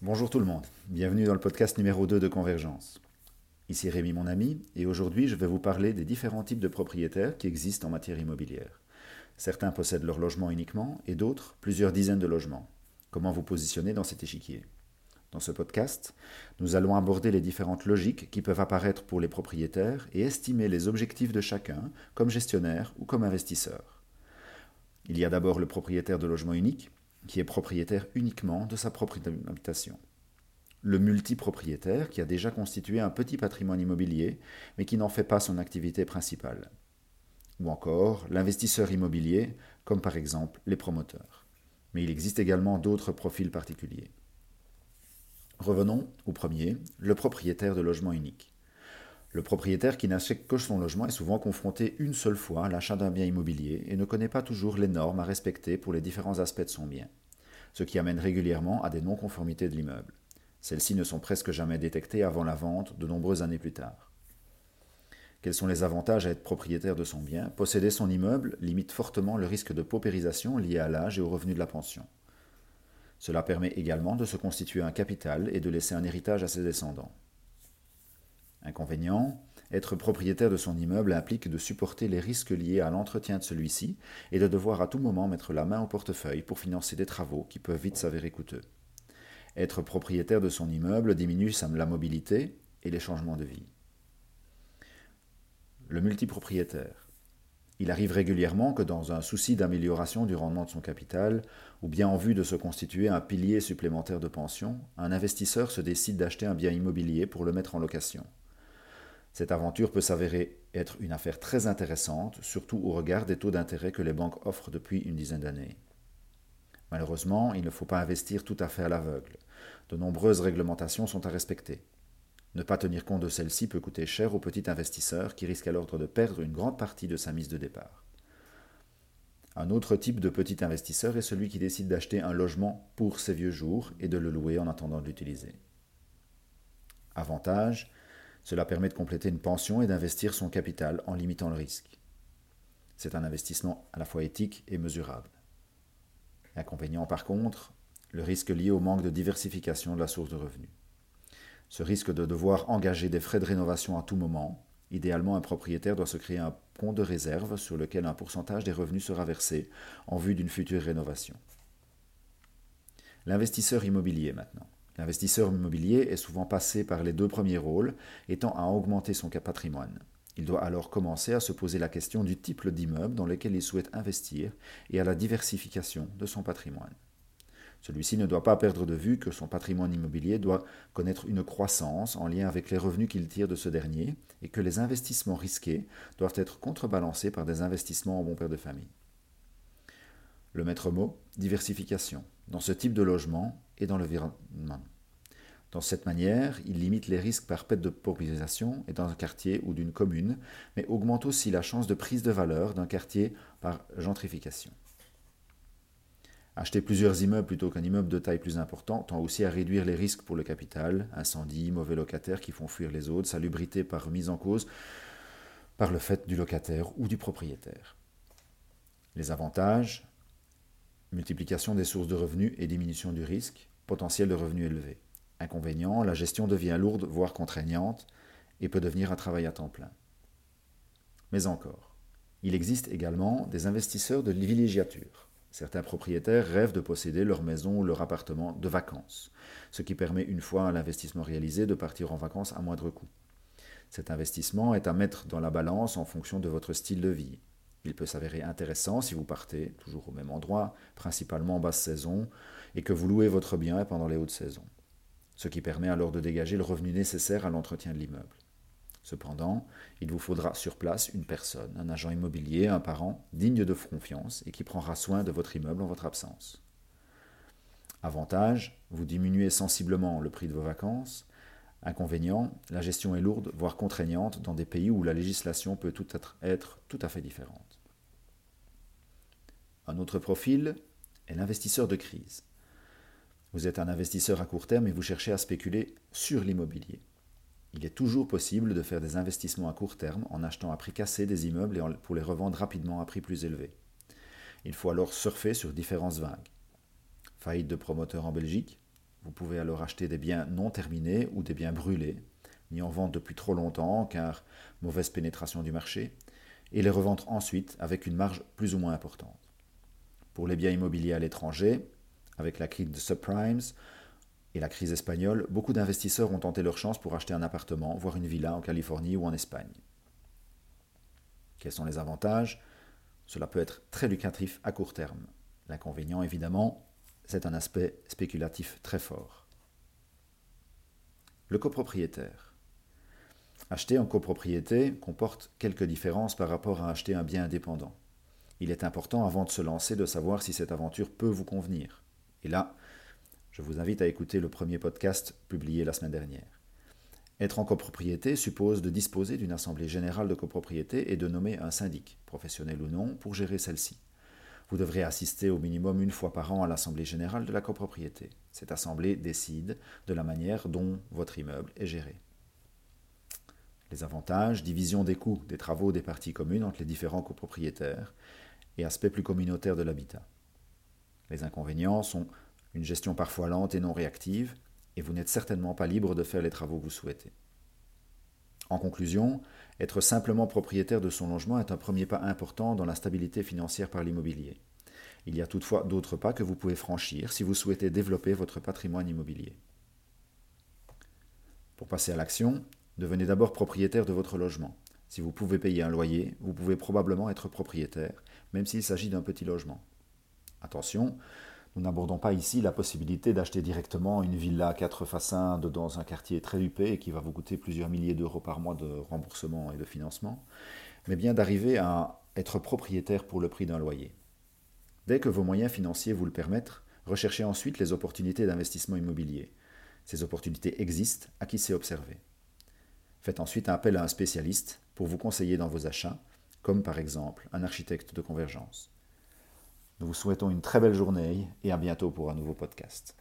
Bonjour tout le monde, bienvenue dans le podcast numéro 2 de Convergence. Ici Rémi mon ami, et aujourd'hui je vais vous parler des différents types de propriétaires qui existent en matière immobilière. Certains possèdent leur logement uniquement, et d'autres plusieurs dizaines de logements. Comment vous positionner dans cet échiquier? Dans ce podcast, nous allons aborder les différentes logiques qui peuvent apparaître pour les propriétaires et estimer les objectifs de chacun comme gestionnaire ou comme investisseur. Il y a d'abord le propriétaire de logement unique, qui est propriétaire uniquement de sa propre habitation. Le multipropriétaire qui a déjà constitué un petit patrimoine immobilier mais qui n'en fait pas son activité principale. Ou encore l'investisseur immobilier comme par exemple les promoteurs. Mais il existe également d'autres profils particuliers. Revenons au premier, le propriétaire de logement unique. Le propriétaire qui n'achète que son logement est souvent confronté une seule fois à l'achat d'un bien immobilier et ne connaît pas toujours les normes à respecter pour les différents aspects de son bien, ce qui amène régulièrement à des non-conformités de l'immeuble. Celles-ci ne sont presque jamais détectées avant la vente de nombreuses années plus tard. Quels sont les avantages à être propriétaire de son bien? Posséder son immeuble limite fortement le risque de paupérisation lié à l'âge et au revenu de la pension. Cela permet également de se constituer un capital et de laisser un héritage à ses descendants. Inconvénient, être propriétaire de son immeuble implique de supporter les risques liés à l'entretien de celui-ci et de devoir à tout moment mettre la main au portefeuille pour financer des travaux qui peuvent vite s'avérer coûteux. Être propriétaire de son immeuble diminue la mobilité et les changements de vie. Le multipropriétaire. Il arrive régulièrement que dans un souci d'amélioration du rendement de son capital, ou bien en vue de se constituer un pilier supplémentaire de pension, un investisseur se décide d'acheter un bien immobilier pour le mettre en location. Cette aventure peut s'avérer être une affaire très intéressante, surtout au regard des taux d'intérêt que les banques offrent depuis une dizaine d'années. Malheureusement, il ne faut pas investir tout à fait à l'aveugle. De nombreuses réglementations sont à respecter. Ne pas tenir compte de celles-ci peut coûter cher au petit investisseur qui risque alors de perdre une grande partie de sa mise de départ. Un autre type de petit investisseur est celui qui décide d'acheter un logement pour ses vieux jours et de le louer en attendant de l'utiliser. Avantage, cela permet de compléter une pension et d'investir son capital en limitant le risque. C'est un investissement à la fois éthique et mesurable. Inconvénient par contre, le risque lié au manque de diversification de la source de revenus. Ce risque de devoir engager des frais de rénovation à tout moment, idéalement un propriétaire doit se créer un compte de réserve sur lequel un pourcentage des revenus sera versé en vue d'une future rénovation. L'investisseur immobilier maintenant. L'investisseur immobilier est souvent passé par les deux premiers rôles, étant à augmenter son patrimoine. Il doit alors commencer à se poser la question du type d'immeuble dans lequel il souhaite investir et à la diversification de son patrimoine. Celui-ci ne doit pas perdre de vue que son patrimoine immobilier doit connaître une croissance en lien avec les revenus qu'il tire de ce dernier et que les investissements risqués doivent être contrebalancés par des investissements en bon père de famille. Le maître mot, diversification, dans ce type de logement et dans l'environnement. Dans cette manière, il limite les risques par perte de paupérisation et dans un quartier ou d'une commune, mais augmente aussi la chance de prise de valeur d'un quartier par gentrification. Acheter plusieurs immeubles plutôt qu'un immeuble de taille plus importante tend aussi à réduire les risques pour le capital, incendie, mauvais locataires qui font fuir les autres, salubrité par remise en cause par le fait du locataire ou du propriétaire. Les avantages multiplication des sources de revenus et diminution du risque, potentiel de revenus élevé. Inconvénient, la gestion devient lourde, voire contraignante, et peut devenir un travail à temps plein. Mais encore, il existe également des investisseurs de villégiature. Certains propriétaires rêvent de posséder leur maison ou leur appartement de vacances, ce qui permet, une fois l'investissement réalisé, de partir en vacances à moindre coût. Cet investissement est à mettre dans la balance en fonction de votre style de vie. Il peut s'avérer intéressant si vous partez toujours au même endroit, principalement en basse saison, et que vous louez votre bien pendant les hautes saisons, ce qui permet alors de dégager le revenu nécessaire à l'entretien de l'immeuble. Cependant, il vous faudra sur place une personne, un agent immobilier, un parent digne de confiance et qui prendra soin de votre immeuble en votre absence. Avantage, vous diminuez sensiblement le prix de vos vacances. Inconvénient, la gestion est lourde, voire contraignante dans des pays où la législation peut être tout à fait différente. Un autre profil est l'investisseur de crise. Vous êtes un investisseur à court terme et vous cherchez à spéculer sur l'immobilier. Il est toujours possible de faire des investissements à court terme en achetant à prix cassé des immeubles pour les revendre rapidement à prix plus élevé. Il faut alors surfer sur différentes vagues. Faillite de promoteurs en Belgique, Vous pouvez alors acheter des biens non terminés ou des biens brûlés, mis en vente depuis trop longtemps car mauvaise pénétration du marché, et les revendre ensuite avec une marge plus ou moins importante. Pour les biens immobiliers à l'étranger, avec la crise de subprimes et la crise espagnole, beaucoup d'investisseurs ont tenté leur chance pour acheter un appartement, voire une villa en Californie ou en Espagne. Quels sont les avantages? Cela peut être très lucratif à court terme. L'inconvénient, évidemment, c'est un aspect spéculatif très fort. Le copropriétaire. Acheter en copropriété comporte quelques différences par rapport à acheter un bien indépendant. Il est important avant de se lancer de savoir si cette aventure peut vous convenir. Et là, je vous invite à écouter le premier podcast publié la semaine dernière. Être en copropriété suppose de disposer d'une assemblée générale de copropriété et de nommer un syndic, professionnel ou non, pour gérer celle-ci. Vous devrez assister au minimum une fois par an à l'assemblée générale de la copropriété. Cette assemblée décide de la manière dont votre immeuble est géré. Les avantages, division des coûts des travaux des parties communes entre les différents copropriétaires et aspect plus communautaire de l'habitat. Les inconvénients sont une gestion parfois lente et non réactive, et vous n'êtes certainement pas libre de faire les travaux que vous souhaitez. En conclusion, être simplement propriétaire de son logement est un premier pas important dans la stabilité financière par l'immobilier. Il y a toutefois d'autres pas que vous pouvez franchir si vous souhaitez développer votre patrimoine immobilier. Pour passer à l'action, devenez d'abord propriétaire de votre logement. Si vous pouvez payer un loyer, vous pouvez probablement être propriétaire, même s'il s'agit d'un petit logement. Attention, nous n'abordons pas ici la possibilité d'acheter directement une villa 4 façades dans un quartier très huppé et qui va vous coûter plusieurs milliers d'euros par mois de remboursement et de financement, mais bien d'arriver à être propriétaire pour le prix d'un loyer. Dès que vos moyens financiers vous le permettent, recherchez ensuite les opportunités d'investissement immobilier. Ces opportunités existent, à qui c'est observé. Faites ensuite appel à un spécialiste pour vous conseiller dans vos achats, comme par exemple un architecte de convergence. Nous vous souhaitons une très belle journée et à bientôt pour un nouveau podcast.